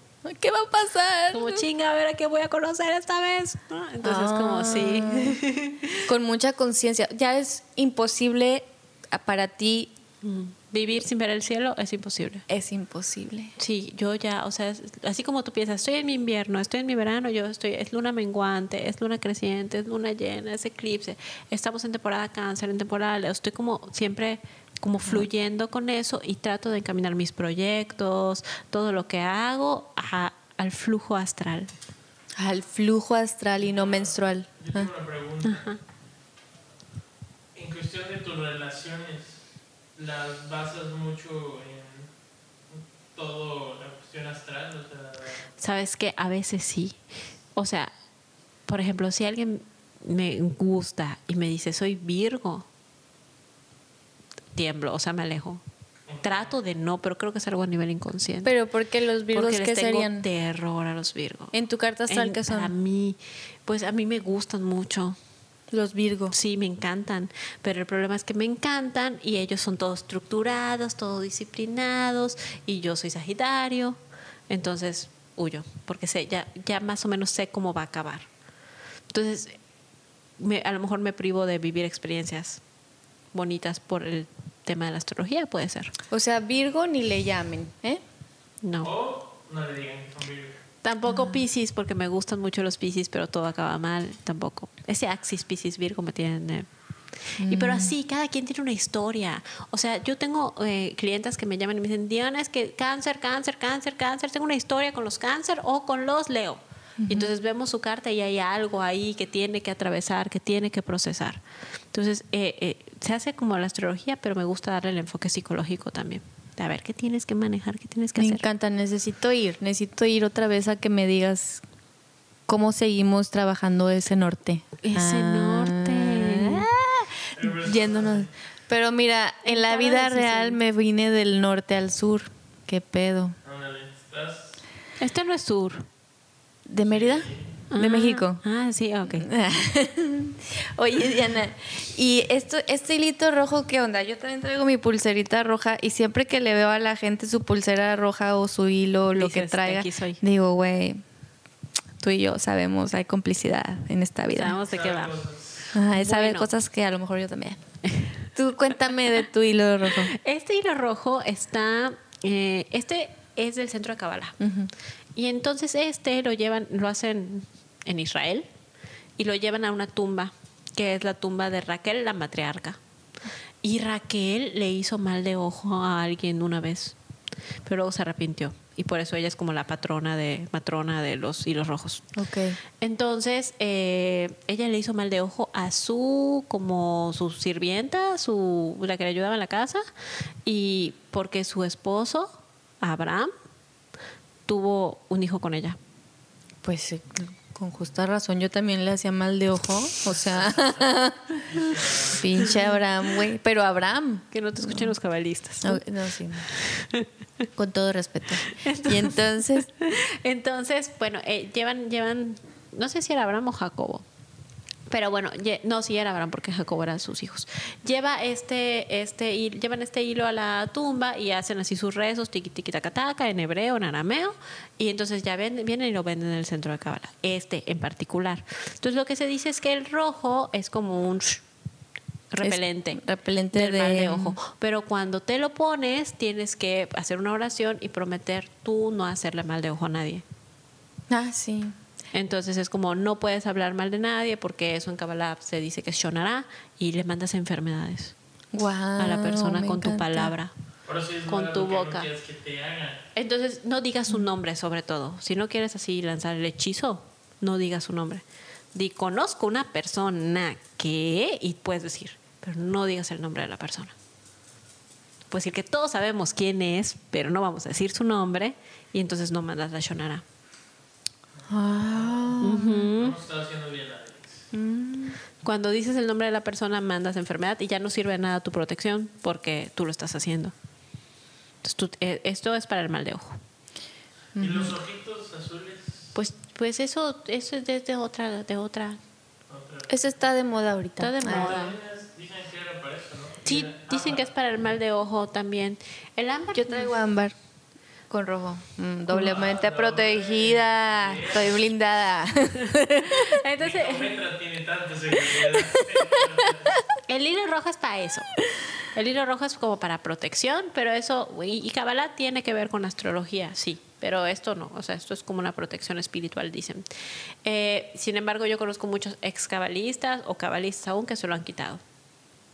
¿Qué va a pasar? como (laughs) chinga, a ver a qué voy a conocer esta vez. ¿no? Entonces como sí. Con mucha conciencia. Ya es imposible ah, para ti, Mm. Vivir sin ver el cielo es imposible. es imposible. Sí, yo ya, o sea, es- así como tú piensas, estoy en mi invierno, estoy en mi verano, yo estoy, es luna menguante, es luna creciente, es luna llena, es eclipse, estamos en temporada cáncer, en temporada, estoy como siempre como fluyendo con eso y trato de encaminar mis proyectos, todo lo que hago a- al flujo astral. Al flujo astral y no menstrual. Yo tengo una pregunta. En cuestión de tus relaciones, ¿las basas mucho en todo la cuestión astral? O sea, Sabes que a veces sí. O sea, por ejemplo, si alguien me gusta y me dice soy Virgo, tiemblo, o sea, me alejo. trato de no, pero creo que es algo a nivel inconsciente. Pero porque los Virgos que serían terror a los Virgos. en tu carta astral que son mí, pues a mí me gustan mucho. Los Virgos. Sí, me encantan, pero el problema es que me encantan y ellos son todos estructurados, todos disciplinados y yo soy Sagitario, entonces huyo, porque sé, ya, ya más o menos sé cómo va a acabar. Entonces, me- a lo mejor me privo de vivir experiencias bonitas por el tema de la astrología, puede ser. O sea, Virgo ni le llamen, ¿eh? No. O no le digan son Virgo. Tampoco Pisces, porque me gustan mucho los Pisces, pero todo acaba mal, tampoco. Ese Axis Pisces Virgo me tienen... eh, Y pero así, cada quien tiene una historia. O sea, yo tengo eh, clientas que me llaman y me dicen, Diana, es que cáncer, cáncer, cáncer, cáncer, tengo una historia con los cáncer o con los Leo. Y entonces vemos su carta y hay algo ahí que tiene que atravesar, que tiene que procesar. Entonces, eh, eh, se hace como la astrología, pero me gusta darle el enfoque psicológico también. A ver, ¿qué tienes que manejar? ¿Qué tienes que Me hacer? encanta, necesito ir, necesito ir otra vez a que me digas cómo seguimos trabajando ese norte. Ese norte. Ah, yéndonos. Pero mira, en la vida decisión. real me vine del norte al sur. ¿Qué pedo? Este no es sur. ¿De Mérida? ¿De Ah, México? Ah, sí, ok. (laughs) Oye, Diana, y esto, este hilito rojo, ¿qué onda? Yo también traigo mi pulserita roja y siempre que le veo a la gente su pulsera roja o su hilo, lo que traiga, "De aquí soy". digo, güey, tú y yo sabemos, hay complicidad en esta vida. Sabemos de qué va. Ajá, sabe Bueno. cosas que a lo mejor yo también. (laughs) Tú cuéntame de tu hilo rojo. Este hilo rojo está. eh, este es del centro de Kabbalah. Y entonces este lo llevan, lo hacen en Israel y lo llevan a una tumba, que es la tumba de Raquel, la matriarca. Y Raquel le hizo mal de ojo a alguien una vez, pero luego se arrepintió. Y por eso ella es como la patrona de, matrona de los hilos rojos. Ok. Entonces, eh, ella le hizo mal de ojo a su, como su sirvienta, su, la que le ayudaba en la casa, y porque su esposo, Abraham, tuvo un hijo con ella. Pues eh, con justa razón yo también le hacía mal de ojo. O sea, (laughs) pinche Abraham, güey. Pero Abraham. Que no te escuchen los cabalistas. No, no, sí. Con todo respeto. y entonces, (laughs) Entonces, bueno, eh, llevan, llevan, no sé si era Abraham o Jacobo. Pero bueno, no, sí era Abraham porque Jacobo eran sus hijos. Lleva este, este, llevan este hilo a la tumba y hacen así sus rezos, tiqui tiqui taca taca, en hebreo, en arameo, y entonces ya ven- vienen y lo venden en el centro de Cábala, este en particular. Entonces lo que se dice es que el rojo es como un sh- repelente. repelente del mal de- de ojo. Pero cuando te lo pones, tienes que hacer una oración y prometer tú no hacerle mal de ojo a nadie. ah, sí. Entonces es como no puedes hablar mal de nadie porque eso en Kabbalah se dice que es shonara y le mandas enfermedades a la persona con tu palabra. Es Con tu no boca. que te. Entonces no digas su nombre sobre todo. Si no quieres así lanzar el hechizo, no digas su nombre. Di conozco una persona que y puedes decir, pero no digas el nombre de la persona. Puedes decir que todos sabemos quién es, pero no vamos a decir su nombre y entonces no mandas la shonara. Ah, No está haciendo bien Alex. Cuando dices el nombre de la persona, mandas enfermedad y ya no sirve de nada tu protección porque tú lo estás haciendo. Entonces, tú- eh, esto es para el mal de ojo. Y los ojitos azules. Pues, pues eso, eso es de, de otra, de otra. Otra. Eso está de moda ahorita. Está de Ah. moda. Es- Dicen que era para eso, ¿no? Sí, dicen que es para el mal de ojo también. El ámbar. Yo traigo ámbar con rojo. Mm, doblemente protegida. Estoy blindada. (laughs) Entonces, Nicometra tiene (laughs) el hilo rojo es para eso. El hilo rojo es como para protección, pero eso, y, y Kabbalah tiene que ver con astrología, sí, pero esto no, o sea, esto es como una protección espiritual, dicen. Eh, sin embargo, yo conozco muchos ex cabalistas o cabalistas aún que se lo han quitado.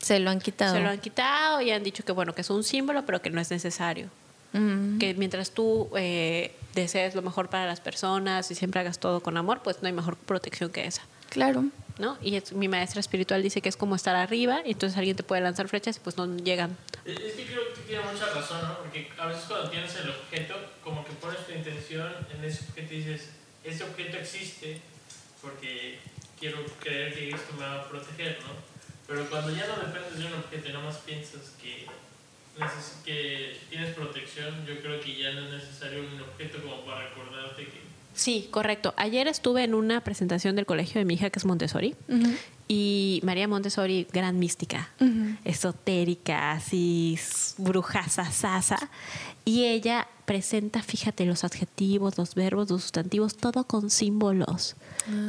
Se lo han quitado. Se lo han quitado y han dicho que bueno, que es un símbolo, pero que no es necesario. Mm. Que mientras tú eh, desees lo mejor para las personas y siempre hagas todo con amor, pues no hay mejor protección que esa. Claro. ¿no? Y es- mi maestra espiritual dice que es como estar arriba y entonces alguien te puede lanzar flechas y pues no llegan. Es que creo que tiene mucha razón, ¿no? Porque a veces cuando tienes el objeto, como que pones tu intención en ese objeto y dices, ese objeto existe porque quiero creer que esto me va a proteger, ¿no? Pero cuando ya no dependes de un objeto y nada más piensas que que tienes yo creo que ya no es necesario un objeto como para recordarte que Sí, correcto. Ayer estuve en una presentación del colegio de mi hija, que es Montessori, y María Montessori, gran mística, esotérica, así, brujaza, sasa, y ella presenta, fíjate, los adjetivos, los verbos, los sustantivos, todo con símbolos.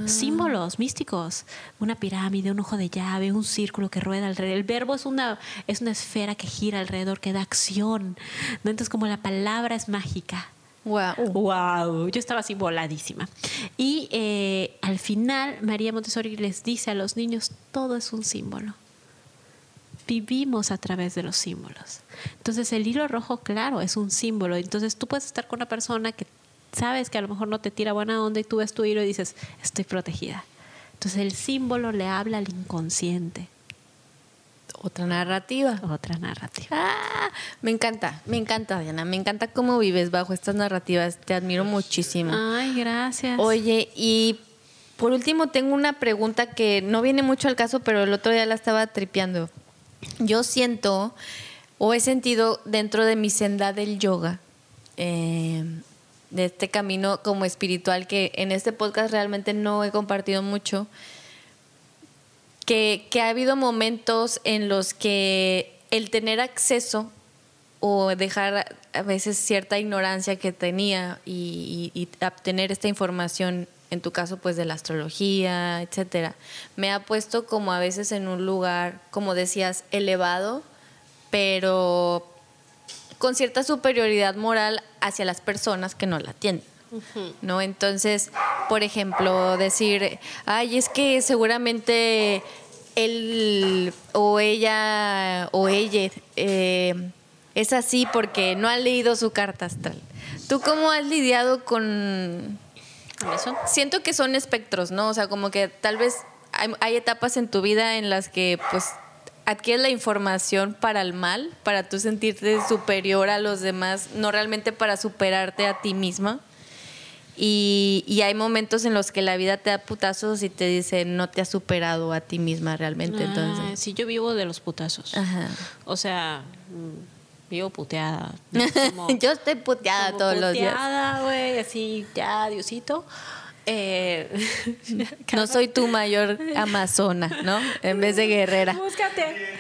Símbolos místicos. Una pirámide, un ojo de llave, un círculo que rueda alrededor. El verbo es una, es una esfera que gira alrededor, que da acción. ¿no? Entonces, como la palabra es mágica. Wow. Wow, yo estaba así voladísima. Y eh, al final María Montessori les dice a los niños, todo es un símbolo. Vivimos a través de los símbolos. Entonces el hilo rojo, claro, es un símbolo. Entonces tú puedes estar con una persona que sabes que a lo mejor no te tira buena onda y tú ves tu hilo y dices, estoy protegida. Entonces el símbolo le habla al inconsciente. Otra narrativa. Otra narrativa. Ah, me encanta, me encanta, Diana. Me encanta cómo vives bajo estas narrativas. Te admiro muchísimo. Ay, gracias. Oye, y por último tengo una pregunta que no viene mucho al caso, pero el otro día la estaba tripeando. Yo siento o he sentido dentro de mi senda del yoga, eh, de este camino como espiritual que en este podcast realmente no he compartido mucho, que, ha habido momentos en los que el tener acceso o dejar a veces cierta ignorancia que tenía y- y obtener esta información, en tu caso pues de la astrología, etcétera, me ha puesto como a veces en un lugar, como decías, elevado, pero con cierta superioridad moral hacia las personas que no la tienen. ¿No? Entonces, por ejemplo, decir, ay, es que seguramente él o ella o ella eh, es así porque no ha leído su carta astral. ¿Tú cómo has lidiado con ¿Con eso? siento que son espectros, ¿no? O sea, como que tal vez hay, hay etapas en tu vida en las que pues adquieres la información para el mal, para tú sentirte superior a los demás, no realmente para superarte a ti misma. Y, y hay momentos en los que la vida te da putazos y te dice no te has superado a ti misma realmente. Ah, Entonces, sí, yo vivo de los putazos. Ajá. O sea, mm, vivo puteada. (laughs) yo estoy puteada todos los días. puteada, güey, así, ya, Diosito. Eh, (laughs) No soy tu mayor amazona, ¿no? En vez de guerrera. Búscate,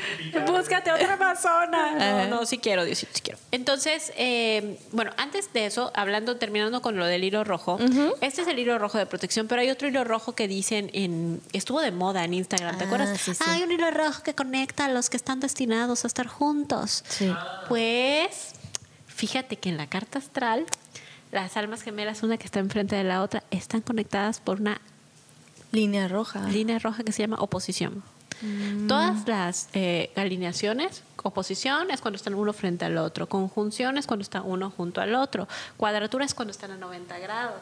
búscate otra amazona. No, no, sí quiero, Diosito, sí quiero. Entonces, eh, bueno, antes de eso, hablando, terminando con lo del hilo rojo, este es el hilo rojo de protección, pero hay otro hilo rojo que dicen en, estuvo de moda en Instagram, ¿te Ah, acuerdas? sí, sí. Hay un hilo rojo que conecta a los que están destinados a estar juntos. Sí. Pues, fíjate que en la carta astral, las almas gemelas, una que está enfrente de la otra, están conectadas por una Línea roja. línea roja que se llama oposición. Todas las eh, alineaciones, oposición es cuando están uno frente al otro, conjunción es cuando está uno junto al otro, cuadratura es cuando están a 90 grados.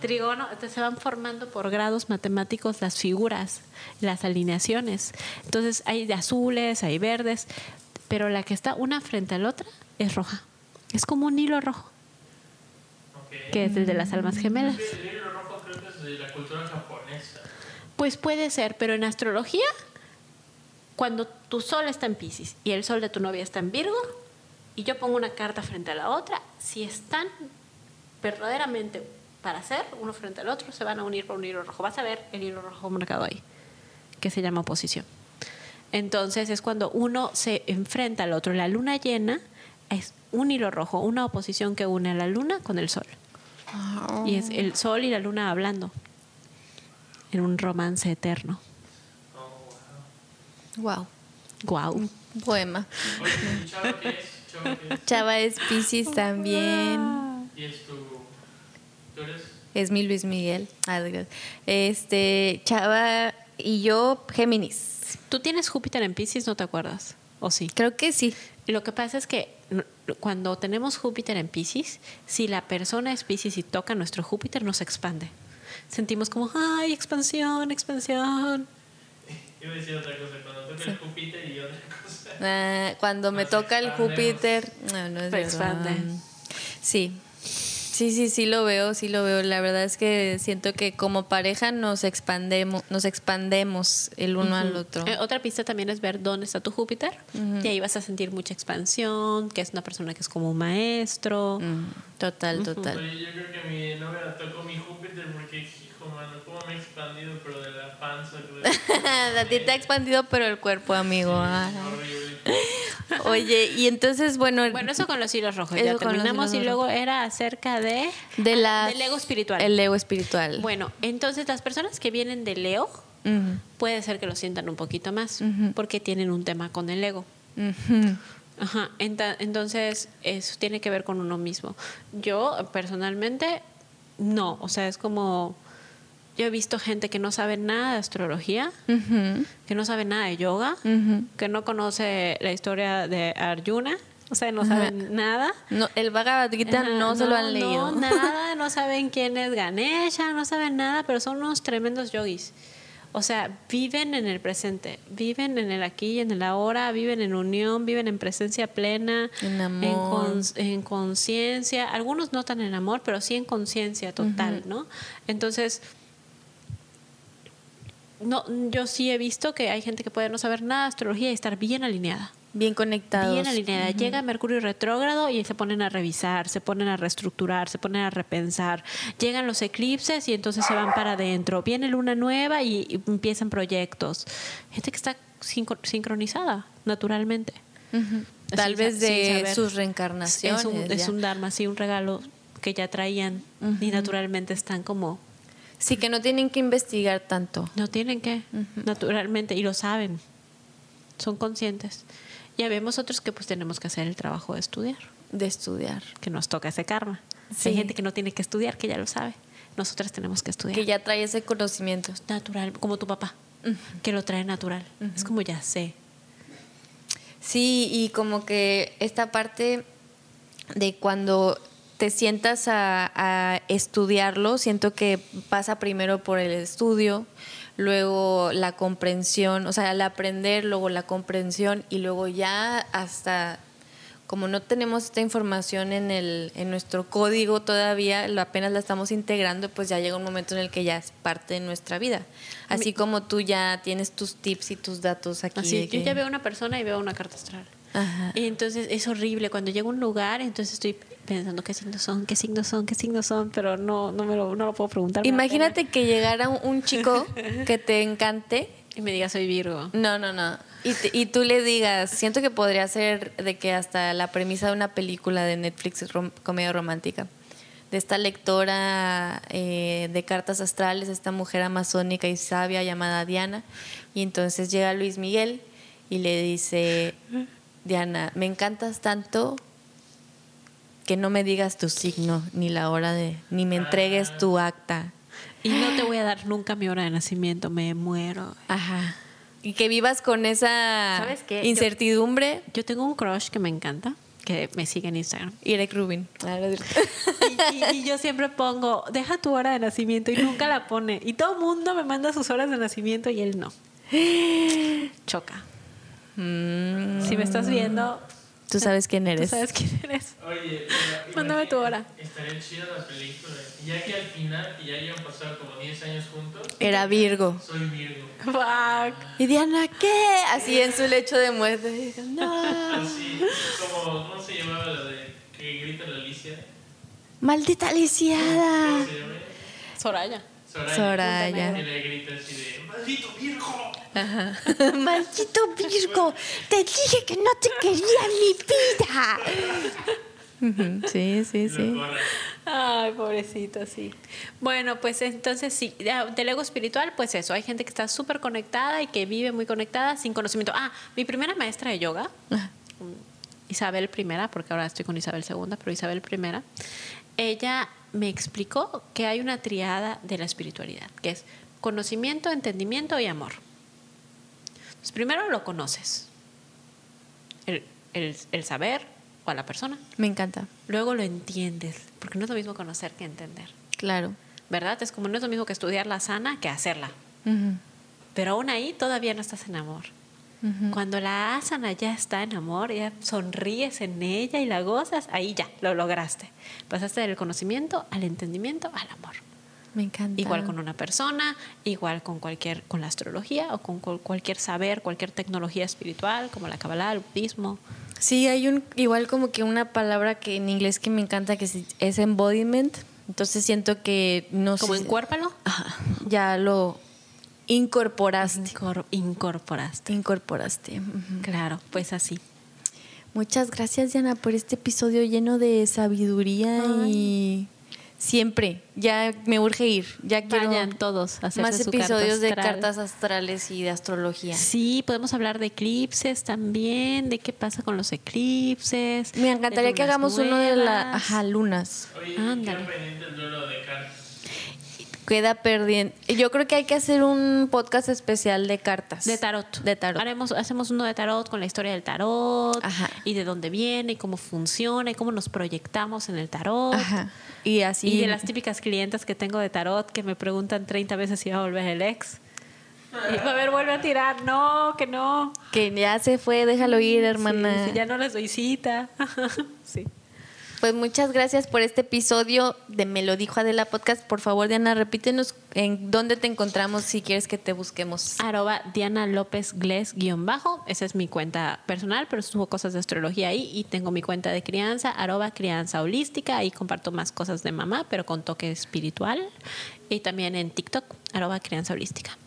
Trigono, entonces se van formando por grados matemáticos las figuras, las alineaciones. Entonces hay de azules, hay verdes, pero la que está una frente a la otra es roja. Es como un hilo rojo. Que es el de las almas gemelas. El libro rojo creo que es de la cultura japonesa. Pues puede ser, pero en astrología, cuando tu sol está en Pisces y el sol de tu novia está en Virgo, y yo pongo una carta frente a la otra, si están verdaderamente para ser uno frente al otro, se van a unir por un hilo rojo. Vas a ver el hilo rojo marcado ahí, que se llama oposición. Entonces es cuando uno se enfrenta al otro. La luna llena es un hilo rojo, una oposición que une a la luna con el sol. Y es el sol y la luna hablando en un romance eterno. Wow. Guau. Poema. Oye, (laughs) ¿y Chava es? Pisces también. Y es tu... ¿Tú eres? Es mi Luis Miguel. Ah. Este, Chava y yo, Géminis. Tú tienes Júpiter en Pisces, ¿no te acuerdas? ¿O sí? Creo que sí. Lo que pasa es que cuando tenemos Júpiter en Pisces, si la persona es Pisces y toca nuestro Júpiter, nos expande. Sentimos como, ay, expansión, expansión. Iba a decir otra cosa, cuando toca el Júpiter y otra cosa. Ah, cuando me toca el. Júpiter. No, no es verdad. expande. Sí. Sí, Sí, sí, lo veo, sí lo veo. La verdad es que siento que como pareja nos expandemos, nos expandemos el uno al otro. Eh, otra pista también es ver dónde está tu Júpiter. Y ahí vas a sentir mucha expansión, que es una persona que es como un maestro. Mm, total, total. Oye, yo creo que mi novia tocó mi Júpiter porque, cómo me he expandido, pero de la panza. (laughs) A ti te ha expandido, pero el cuerpo, amigo. Horrible. Oye, y entonces, bueno, Bueno, eso con los hilos rojos. Ya terminamos y luego era acerca de... de la, Ah, del ego espiritual. El ego espiritual. Bueno, entonces las personas que vienen de Leo puede ser que lo sientan un poquito más porque tienen un tema con el ego. Ajá, entonces eso tiene que ver con uno mismo. Yo personalmente no, o sea, es como yo he visto gente que no sabe nada de astrología, que no sabe nada de yoga, que no conoce la historia de Arjuna, o sea, no saben nada. No, el Bhagavad Gita no, se lo han leído. No, (laughs) nada, no saben quién es Ganesha, no saben nada, pero son unos tremendos yogis. O sea, viven en el presente, viven en el aquí y en el ahora, viven en unión, viven en presencia plena, En amor. en conciencia. Algunos no tan en amor, pero sí en conciencia total, ¿no? Entonces, no, yo sí he visto que hay gente que puede no saber nada de astrología y estar bien alineada. Bien conectados. Bien alineada. Llega Mercurio retrógrado y se ponen a revisar, se ponen a reestructurar, se ponen a repensar. Llegan los eclipses y entonces se van para adentro. Viene luna nueva y, y empiezan proyectos. Gente que está sincro- sincronizada naturalmente. Tal vez de sus reencarnaciones. Es un, es un dharma, sí, un regalo que ya traían y naturalmente están como Sí, que no tienen que investigar tanto. No tienen que, naturalmente, y lo saben. Son conscientes. Ya vemos otros que pues tenemos que hacer el trabajo de estudiar, de estudiar. que nos toca ese karma. Sí. Hay gente que no tiene que estudiar, que ya lo sabe. Nosotras tenemos que estudiar. Que ya trae ese conocimiento. Natural, como tu papá, que lo trae natural. Es como ya sé. Sí, y como que esta parte de cuando te sientas a, a estudiarlo, siento que pasa primero por el estudio, luego la comprensión, o sea, el aprender, luego la comprensión y luego ya hasta como no tenemos esta información en, el, en nuestro código todavía, lo apenas la estamos integrando, pues ya llega un momento en el que ya es parte de nuestra vida. Así como tú ya tienes tus tips y tus datos aquí. Así, yo que- ya veo una persona y veo una carta astral. Ajá. Y entonces es horrible. Cuando llego a un lugar, entonces estoy pensando qué signos son, qué signos son, qué signos son, pero no, no me lo, no lo puedo preguntar. Imagínate que llegara un- chico (laughs) que te encante. Y me diga, soy Virgo. No, no, no. Y, te- y tú le digas, siento que podría ser de que hasta la premisa de una película de Netflix, rom- comedia romántica, de esta lectora eh, de cartas astrales, esta mujer amazónica y sabia llamada Diana. Y entonces llega Luis Miguel y le dice, Diana, me encantas tanto que no me digas tu signo, ni la hora de, ni me entregues tu acta. Y no te voy a dar nunca mi hora de nacimiento, me muero. Ajá. Y que vivas con esa ¿Sabes qué? incertidumbre. Yo tengo un crush que me encanta, que me sigue en Instagram. Irek Rubin. (laughs) Y, y- y yo siempre pongo, deja tu hora de nacimiento y nunca la pone. Y todo el mundo me manda sus horas de nacimiento y él no. (gasps) Choca. Mm, Si me estás viendo, Tú sabes quién tú eres. sabes quién eres. (laughs) Oye, pero Mándame tu hora. Estaría chida la película. Ya que al final, que ya hayan pasado como 10 años juntos, Era Virgo. soy Virgo. Fuck. Y Diana, ¿qué? Así en su lecho de muerte. No. Así, como, ¿cómo se llamaba la de que grita la Alicia? Maldita lisiada. ¿Cómo se llama? Soraya. Soraya. Soraya. Y le grita así de, ¡Maldito Virgo! (laughs) Maldito Virgo. Te dije que no te quería en mi vida. Sí, sí, sí. Ay, pobrecito, sí. Bueno, pues entonces sí, del ego espiritual, pues eso, hay gente que está súper conectada y que vive muy conectada sin conocimiento. Ah, mi primera maestra de yoga, Ajá. Isabel I, porque ahora estoy con Isabel II, pero Isabel I, ella me explicó que hay una triada de la espiritualidad, que es conocimiento, entendimiento y amor. Entonces, primero lo conoces, el, el- el saber o a la persona. Me encanta. Luego lo entiendes, porque no es lo mismo conocer que entender. Claro. ¿Verdad? Es como no es lo mismo que estudiar la sana que hacerla. Pero aún ahí todavía no estás en amor. Cuando la asana ya está en amor, ya sonríes en ella y la gozas, ahí ya lo lograste. Pasaste del conocimiento al entendimiento al amor. Me encanta. Igual con una persona, igual con cualquier con la astrología o con cual- cualquier saber, cualquier tecnología espiritual como la Kabbalah, el budismo. Sí, hay un igual como que una palabra que en inglés que me encanta que es- embodiment. Entonces siento que no Como encuérpalo, Ajá, ya lo incorporaste. Incor- incorporaste. Incorporaste. Claro, pues así. Muchas gracias, Diana, por este episodio lleno de sabiduría y siempre. Ya me urge ir. Ya quiero Vayan todos a más su carta episodios de astral. cartas astrales y de astrología. Sí, podemos hablar de eclipses también, de qué pasa con los eclipses. Me encantaría que hagamos uno de la nuevas. ajá, lunas. Oye, Ándale. queda pendiente el duelo de cartas. Queda perdiente. Yo creo que hay que hacer un podcast especial de cartas. De tarot. De tarot. Haremos, hacemos uno de tarot con la historia del tarot Ajá. y de dónde viene y cómo funciona y cómo nos proyectamos en el tarot. Ajá. Y así. Y de las típicas clientas que tengo de tarot que me preguntan 30 veces si va a volver el ex. Y a ver, vuelve a tirar. No, que no. Que ya se fue, déjalo ir, hermana. Sí, sí, ya no les doy cita. (laughs) sí. Pues muchas gracias por este episodio de Me lo dijo Adela Podcast. Por favor, Diana, repítenos en dónde te encontramos si quieres que te busquemos. Arroba Diana López Gles guion bajo. Esa es mi cuenta personal, pero subo cosas de astrología ahí. Y tengo mi cuenta de crianza, arroba crianza holística. Ahí comparto más cosas de mamá, pero con toque espiritual. Y también en TikTok, arroba crianza holística.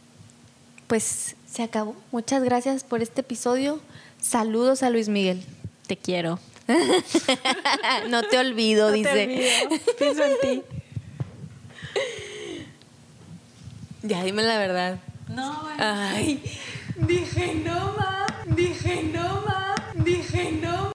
Pues se acabó. Muchas gracias por este episodio. Saludos a Luis Miguel. Te quiero. (laughs) no te olvido, dice. Pienso en ti. Ya dime la verdad. No, Ay. dije no más. Dije no más.